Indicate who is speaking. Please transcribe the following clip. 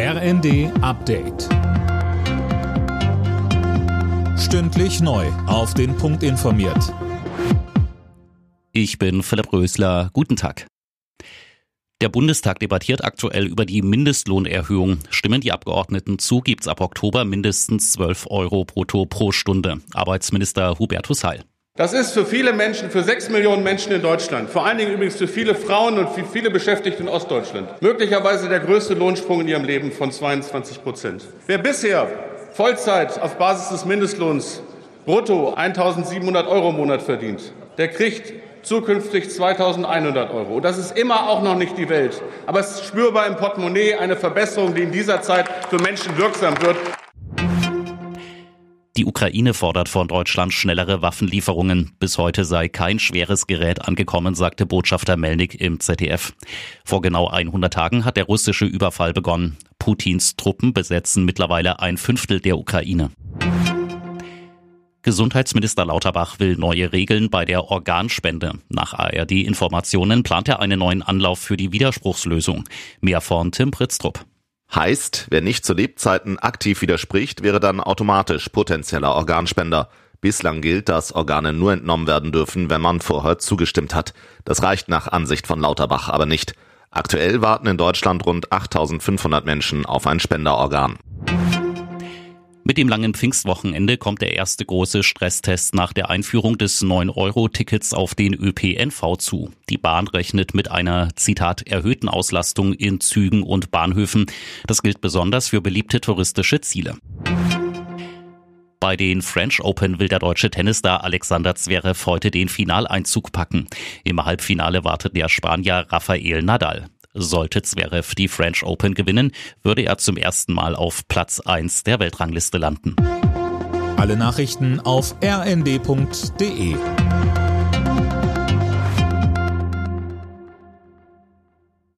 Speaker 1: RND Update. Stündlich neu. Auf den Punkt informiert.
Speaker 2: Ich bin Philipp Rösler. Guten Tag. Der Bundestag debattiert aktuell über die Mindestlohnerhöhung. Stimmen die Abgeordneten zu, gibt's ab Oktober mindestens 12 Euro brutto pro Stunde. Arbeitsminister Hubertus Heil.
Speaker 3: Das ist für viele Menschen, für sechs Millionen Menschen in Deutschland, vor allen Dingen übrigens für viele Frauen und für viele Beschäftigte in Ostdeutschland, möglicherweise der größte Lohnsprung in ihrem Leben von 22 Prozent. Wer bisher Vollzeit auf Basis des Mindestlohns brutto 1700 Euro im Monat verdient, der kriegt zukünftig 2100 Euro. Das ist immer auch noch nicht die Welt, aber es ist spürbar im Portemonnaie eine Verbesserung, die in dieser Zeit für Menschen wirksam wird.
Speaker 2: Die Ukraine fordert von Deutschland schnellere Waffenlieferungen. Bis heute sei kein schweres Gerät angekommen, sagte Botschafter Melnik im ZDF. Vor genau 100 Tagen hat der russische Überfall begonnen. Putins Truppen besetzen mittlerweile ein Fünftel der Ukraine. Gesundheitsminister Lauterbach will neue Regeln bei der Organspende. Nach ARD-Informationen plant er einen neuen Anlauf für die Widerspruchslösung. Mehr von Tim Pritztrup.
Speaker 4: Heißt, wer nicht zu Lebzeiten aktiv widerspricht, wäre dann automatisch potenzieller Organspender. Bislang gilt, dass Organe nur entnommen werden dürfen, wenn man vorher zugestimmt hat. Das reicht nach Ansicht von Lauterbach aber nicht. Aktuell warten in Deutschland rund 8500 Menschen auf ein Spenderorgan.
Speaker 2: Mit dem langen Pfingstwochenende kommt der erste große Stresstest nach der Einführung des 9-Euro-Tickets auf den ÖPNV zu. Die Bahn rechnet mit einer, Zitat, erhöhten Auslastung in Zügen und Bahnhöfen. Das gilt besonders für beliebte touristische Ziele. Bei den French Open will der deutsche Tennisstar Alexander Zverev heute den Finaleinzug packen. Im Halbfinale wartet der Spanier Rafael Nadal. Sollte Zverev die French Open gewinnen, würde er zum ersten Mal auf Platz 1 der Weltrangliste landen.
Speaker 1: Alle Nachrichten auf rnd.de